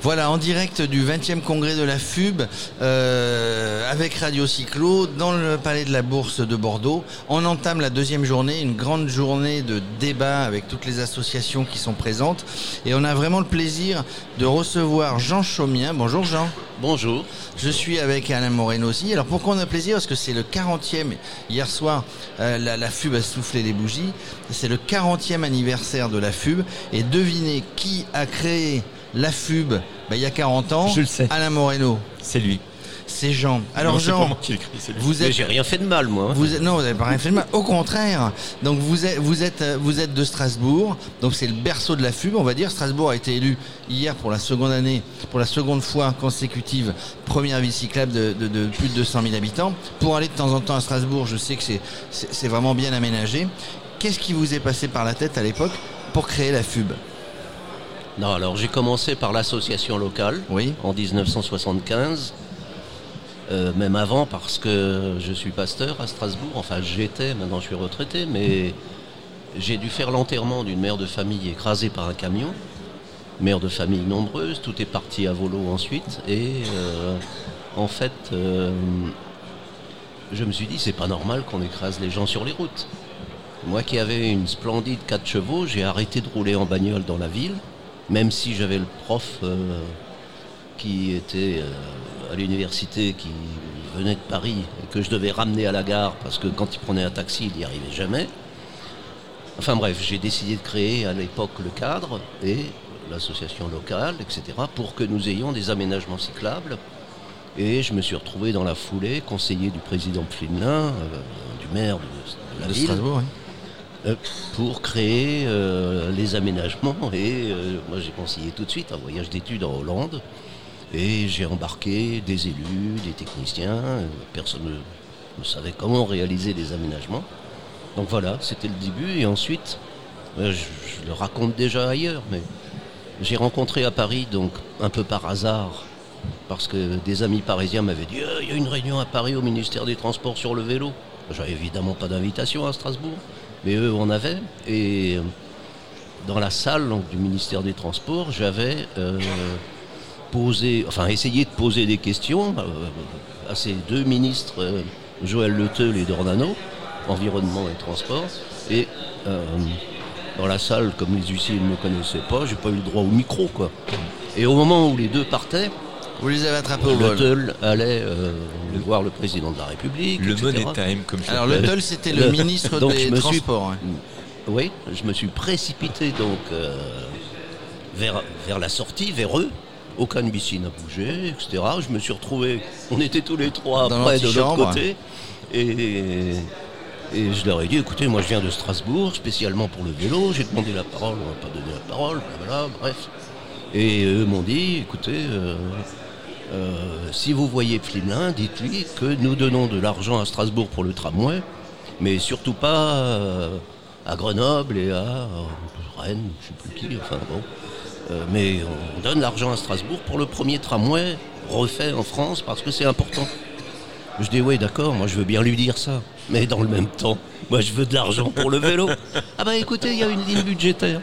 Voilà, en direct du 20e congrès de la FUB, euh, avec Radio Cyclo, dans le palais de la Bourse de Bordeaux. On entame la deuxième journée, une grande journée de débat avec toutes les associations qui sont présentes. Et on a vraiment le plaisir de recevoir Jean Chaumien. Bonjour Jean. Bonjour. Je suis avec Alain Moreno aussi. Alors pourquoi on a plaisir? Parce que c'est le 40e. Hier soir, euh, la, la, FUB a soufflé les bougies. C'est le 40e anniversaire de la FUB. Et devinez qui a créé la FUB, bah, il y a 40 ans, Je le sais. Alain Moreno. C'est lui. C'est Jean. Alors Non, c'est Jean, pas moi qui l'ai écrit, c'est lui. vous Mais êtes, j'ai rien fait de mal, moi. vous êtes- non, vous n'avez pas rien fait de mal. Au contraire. Donc vous êtes, vous êtes, vous êtes de Strasbourg. Donc c'est le berceau de la FUB, on va dire. Strasbourg a été élu hier pour la seconde année, pour la seconde fois consécutive, première ville cyclable de, de- de plus de 200 000 habitants. Pour aller de temps en temps à Strasbourg, je sais que c'est vraiment bien aménagé. Qu'est-ce qui vous est passé par la tête à l'époque pour créer la FUB Non, alors j'ai commencé par l'association locale Oui. en 1975. Euh, même avant parce que je suis pasteur à Strasbourg. Enfin, j'étais, maintenant je suis retraité, mais j'ai dû faire l'enterrement d'une mère de famille écrasée par un camion. Mère de famille nombreuse, tout est parti à volo ensuite. Et euh, en fait, euh, je me suis dit, c'est pas normal qu'on écrase les gens sur les routes. Moi qui avais une splendide 4 chevaux, j'ai arrêté de rouler en bagnole dans la ville, même si j'avais le prof euh, qui était euh, à l'université, qui venait de Paris, et que je devais ramener à la gare, parce que quand il prenait un taxi, il n'y arrivait jamais. Enfin bref, j'ai décidé de créer à l'époque le cadre et l'association locale, etc., pour que nous ayons des aménagements cyclables. Et je me suis retrouvé dans la foulée, conseiller du président Flinelin, euh, du maire de, de la de ville, Strasbourg oui. Euh, pour créer euh, les aménagements. Et euh, moi, j'ai conseillé tout de suite un voyage d'études en Hollande. Et j'ai embarqué des élus, des techniciens. Personne ne, savait comment réaliser les aménagements. Donc voilà, c'était le début. Et ensuite, je, le raconte déjà ailleurs, mais j'ai rencontré à Paris, donc un peu par hasard, parce que des amis parisiens m'avaient dit il y a une réunion à Paris au ministère des Transports sur le vélo. J'avais évidemment pas d'invitation à Strasbourg, mais eux en avaient. Et euh, dans la salle du ministère des Transports, j'avais euh, posé, enfin essayé de poser des questions euh, à ces deux ministres, Joël Le Teul et Dornano, environnement et transport. Et dans la salle, comme les huissiers ne me connaissaient pas, j'ai pas eu le droit au micro, quoi. Et au moment où les deux partaient, Vous les avez attrapés au le. Teul allait euh, voir le président de la République. Le etc. money time, comme je Alors le Teul, c'était le, Le- ministre Donc, des je me suis- Transports. hein. Oui, je me suis précipité donc euh, vers, vers la sortie, vers eux. Aucun huissier n'a bougé, etc. Je me suis retrouvé, on était tous les trois Dans près de l'autre l'antichambre. côté. Et, et je leur ai dit, écoutez, moi je viens de Strasbourg, spécialement pour le vélo. J'ai demandé la parole, on m'a pas donné la parole, voilà, bref. Et eux m'ont dit, écoutez, euh, euh, si vous voyez Flimelin, dites-lui que nous donnons de l'argent à Strasbourg pour le tramway, mais surtout pas euh, à Grenoble et à euh, Rennes, je sais plus qui, enfin bon. Euh, mais on donne l'argent à Strasbourg pour le premier tramway refait en France parce que c'est important. Je dis oui d'accord, moi je veux bien lui dire ça. Mais dans le même temps, moi je veux de l'argent pour le vélo. Ah bah écoutez, il y a une ligne budgétaire.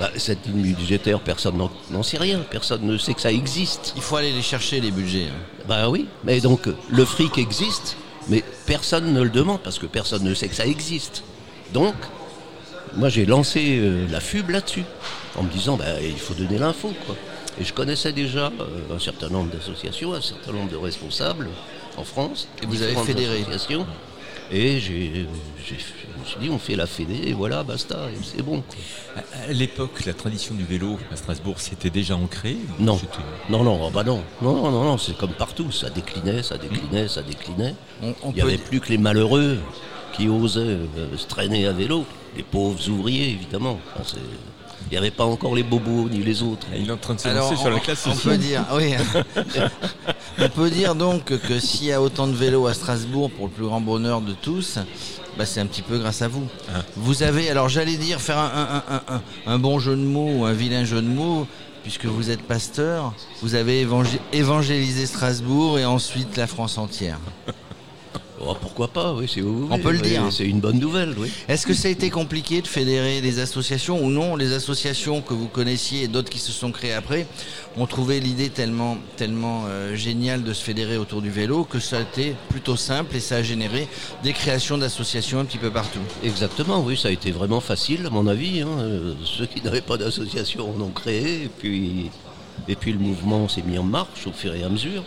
Bah, cette ligne budgétaire, personne n'en- sait rien, personne ne sait que ça existe. Il faut aller les chercher, les budgets. hein. Bah oui, mais donc le fric existe, mais personne ne le demande parce que personne ne sait que ça existe. Donc, moi j'ai lancé euh, la FUB là-dessus, en me disant bah, il faut donner l'info. quoi. Et je connaissais déjà euh, un certain nombre d'associations, un certain nombre de responsables en France. Et vous avez fédéré. Et j'ai, j'ai- je me suis dit on fait la fédé et voilà, basta, et c'est bon. À- À l'époque, la tradition du vélo à Strasbourg, c'était déjà ancré ou Non. c'était- Non, non, ah bah non, non, non, non, non, c'est comme partout, ça déclinait, ça déclinait, ça déclinait. On, on Il n'y avait dire- plus que les malheureux qui osaient euh, se traîner à vélo, les pauvres ouvriers évidemment. Enfin, c'est- Il n'y avait pas encore les bobos ni les autres. Il est en train de se lancer sur on, la classe on peut dire, oui. on peut dire donc que s'il y a autant de vélos à Strasbourg pour le plus grand bonheur de tous, bah c'est un petit peu grâce à vous. Ah. Vous avez, alors j'allais dire faire un, un- un- un- un bon jeu de mots ou un vilain jeu de mots, puisque vous êtes pasteur, vous avez évangé- évangélisé Strasbourg et ensuite la France entière. Oh, pourquoi pas, oui, c'est On peut le dire. C'est une bonne nouvelle, oui. Est-ce que ça a été compliqué de fédérer des associations ou non? Les associations que vous connaissiez et d'autres qui se sont créées après ont trouvé l'idée tellement, tellement euh, géniale de se fédérer autour du vélo que ça a été plutôt simple et ça a généré des créations d'associations un petit peu partout. Exactement, oui, ça a été vraiment facile, à mon avis. hein. Euh, Ceux qui n'avaient pas d'association en ont créé, et puis, et puis le mouvement s'est mis en marche au fur et à mesure.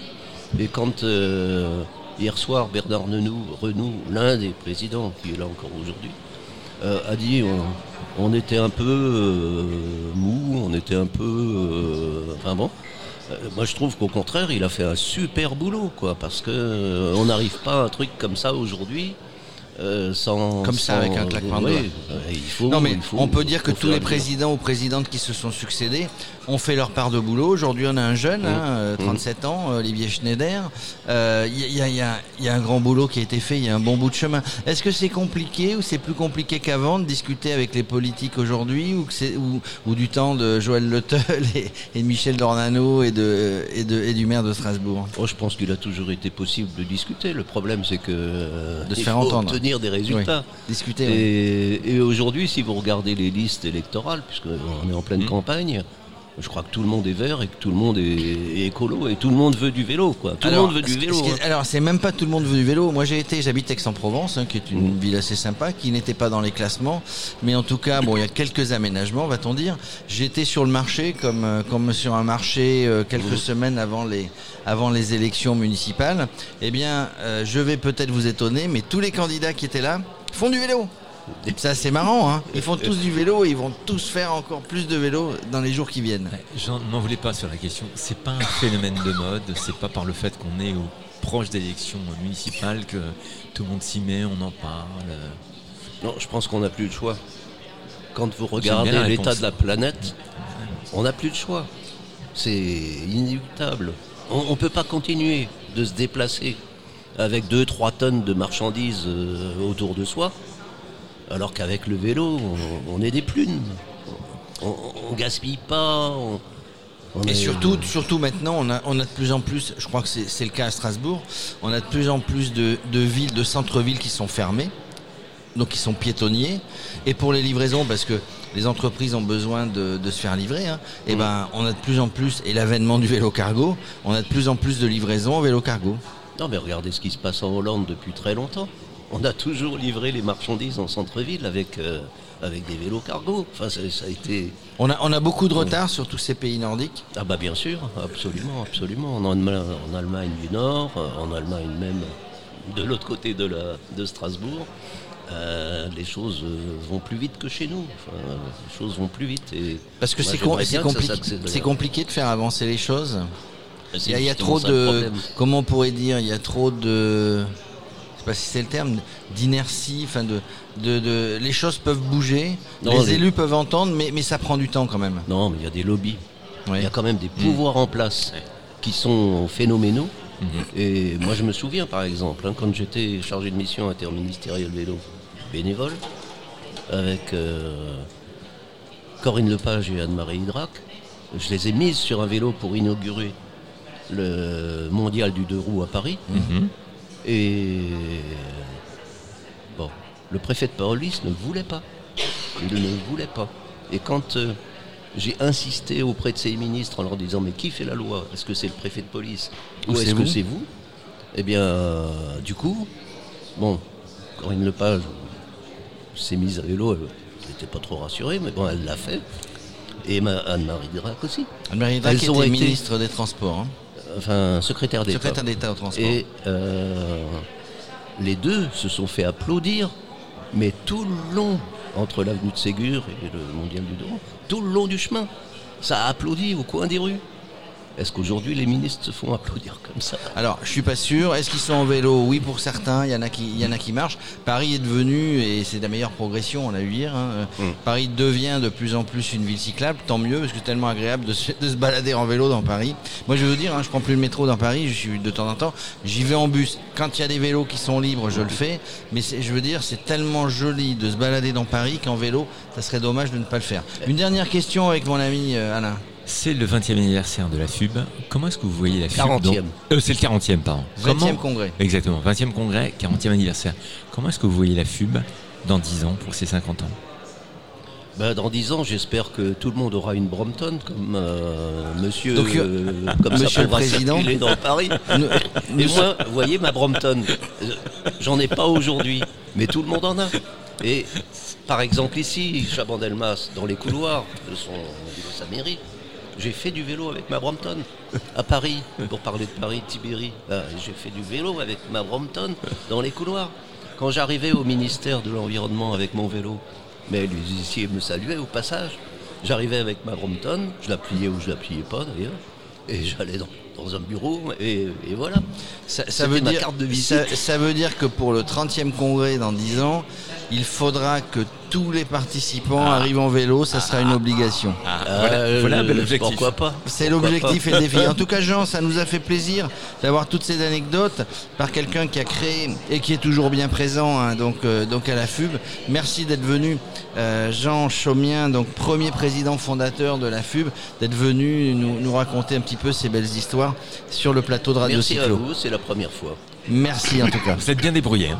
Et quand euh, hier soir, Bernard Renou, Renou l'un des présidents qui est là encore aujourd'hui, euh, a dit on, était un peu euh, mou, on était un peu. euh, enfin bon. Moi je trouve qu'au contraire il a fait un super boulot quoi parce que euh, on n'arrive pas à un truc comme ça aujourd'hui euh, sans Comme ça, sans- avec un claquement de doigts. euh, il faut, Non mais il faut- on peut dire que tous les présidents ou présidentes qui se sont succédés ont fait leur part de boulot. Aujourd'hui on a un jeune, Mmh. hein, euh, 37 ans, euh, Olivier Schneider. Euh, Il y, a- y y y un grand boulot qui a été fait, il y a un bon bout de chemin. Est-ce que c'est compliqué ou c'est plus compliqué qu'avant de discuter avec les politiques aujourd'hui ou, du temps de Joël Le et, et de Michel Dornano et, de, et, de- et du maire de Strasbourg Oh, je pense qu'il a toujours été possible de discuter. Le problème, c'est que euh, De se faire entendre. Obtenir des résultats. Discuter. oui. Et, et aujourd'hui, si vous regardez les listes électorales, puisqu'on est en pleine Mhm. campagne, je crois que tout le monde est vert et que tout le monde est, est écolo et tout le monde veut du vélo. Quoi. Tout alors, le monde veut du vélo. ce hein. alors, c'est même pas tout le monde veut du vélo. Moi, j'ai été, j'habite Aix-en-Provence, hein, qui est une Mhm. ville assez sympa, qui n'était pas dans les classements. Mais en tout cas, bon, il y a quelques aménagements, va-t-on dire. J'étais sur le marché, comme, euh, comme sur un marché euh, quelques Mhm. semaines avant les, avant les élections municipales. Eh bien, euh, je vais peut-être vous étonner, mais tous les candidats qui étaient là font du vélo. Ça, c'est marrant, hein. Ils font tous du vélo et ils vont tous faire encore plus de vélo dans les jours qui viennent. J'en m'en voulais pas sur la question. C'est pas un phénomène de mode. C'est pas par le fait qu'on est au proche d'élections municipales que tout le monde s'y met, on en parle. Non, je pense qu'on n'a plus le choix. Quand vous regardez l'état de la planète, on n'a plus de choix. C'est inéluctable. On ne peut pas continuer de se déplacer avec 2-3 tonnes de marchandises euh, autour de soi, alors qu'avec le vélo, on, on est des plumes. On, on gaspille pas. on- Et est- surtout, surtout maintenant, on a, on a de plus en plus, je crois que c'est le cas à Strasbourg, on a de plus en plus de, de villes, de centres-villes qui sont fermées, donc qui sont piétonniers. Et pour les livraisons, parce que les entreprises ont besoin de, de se faire livrer, hein, et ben on a de plus en plus, et l'avènement du vélo cargo, on a de plus en plus de livraisons en vélo cargo. Non, mais regardez ce qui se passe en Hollande depuis très longtemps. On a toujours livré les marchandises en centre-ville avec, euh, avec des vélos cargo. Enfin, ça, ça a été. On a, on a beaucoup de retard sur tous ces pays nordiques. Ah, bah bien sûr, absolument, absolument. En Allemagne, en Allemagne du Nord, euh, en Allemagne même de l'autre côté de, la, de Strasbourg, euh, les choses vont plus vite que chez nous. Enfin, les choses vont plus vite. Et Parce que c'est compliqué, de faire avancer les choses. C'est Il y a, il y a justement trop de. Comment on pourrait dire Il y a trop de. Je sais pas si c'est le terme, d'inertie, enfin de, de, de- Les choses peuvent bouger, Non, les les- élus peuvent entendre, mais, mais ça prend du temps quand même. Non, mais il y a des lobbies. Ouais. Il y a quand même des pouvoirs en place qui sont phénoménaux. Mhm. Et moi, je me souviens, par exemple, hein, quand j'étais chargé de mission interministérielle vélo bénévole, avec euh, Corinne Lepage et Anne-Marie Hydrac, je les ai mises sur un vélo pour inaugurer le mondial du deux roues à Paris. Mhm. Et bon, le préfet de police ne voulait pas. Il ne voulait pas. Et quand euh, j'ai insisté auprès de ces ministres en leur disant mais qui fait la loi? Est-ce que c'est le préfet de police? Ou est-ce que c'est vous? Eh bien, euh, du coup, bon, Corinne Lepage s'est mise à vélo. Elle n'était pas trop rassurée, mais bon, elle l'a fait. Et ma- Anne-Marie Drac aussi. Anne-Marie Drac était été- ministre des Transports, hein. Enfin, secrétaire d'État. secrétaire d'État au transport. Et euh, les deux se sont fait applaudir, mais tout le long, entre l'avenue de Ségur et le Mondial du Douro, tout le long du chemin, ça a applaudi au coin des rues. Est-ce qu'aujourd'hui les ministres se font applaudir comme ça Alors, je suis pas sûr. Est-ce qu'ils sont en vélo Oui, pour certains. Il y en a qui, il y en a qui marchent. Paris est devenu, et c'est la meilleure progression, on a eu hier. hein, euh, Mm. Paris devient de plus en plus une ville cyclable. Tant mieux, parce que c'est tellement agréable de se, de se balader en vélo dans Paris. Moi, je veux dire, hein, je prends plus le métro dans Paris. Je suis de temps en temps. J'y vais en bus. Quand il y a des vélos qui sont libres, je le fais. Mais je veux dire, c'est tellement joli de se balader dans Paris qu'en vélo, ça serait dommage de ne pas le faire. Une dernière question avec mon ami euh, Alain. C'est le 20e anniversaire de la FUB. Comment est-ce que vous voyez la FUB 40e. dans- Euh, C'est le 40e, pardon. 20e Comment- congrès. Exactement, 20e congrès, 40e anniversaire. Comment est-ce que vous voyez la FUB dans 10 ans pour ses 50 ans? Ben, dans 10 ans, j'espère que tout le monde aura une Brompton comme euh, monsieur, Donc, euh, comme Monsieur le Président. dans Paris. Et moi, vous voyez ma Brompton, euh, j'en ai pas aujourd'hui, mais tout le monde en a. Et par exemple ici, Chabandelmas, dans les couloirs de, son, de sa mairie, j'ai fait du vélo avec ma Brompton. À Paris, pour parler de Paris, de Tibéri, ben, j'ai fait du vélo avec ma Brompton dans les couloirs. Quand j'arrivais au ministère de l'Environnement avec mon vélo, mais les huissiers me saluaient au passage. J'arrivais avec ma Brompton, je la pliais ou je la pliais pas d'ailleurs, et j'allais dans, dans un bureau, et, et voilà. Ça, veut ma dire, carte de visite. ça, ça veut dire que pour le 30e congrès dans 10 ans, il faudra que tous les participants arrivent en vélo, ça sera une obligation. Ah, voilà, Euh, voilà un bel objectif. Pourquoi pas C'est l'objectif et le défi. En tout cas, Jean, ça nous a fait plaisir d'avoir toutes ces anecdotes par quelqu'un qui a créé et qui est toujours bien présent hein, donc, euh, donc à la FUB. Merci d'être venu, euh, Jean Chaumien, donc premier président fondateur de la FUB, d'être venu nous, nous raconter un petit peu ces belles histoires sur le plateau de Radio Merci à Cyclo. vous, c'est la première fois. Merci en tout cas. Vous êtes bien débrouillé. hein.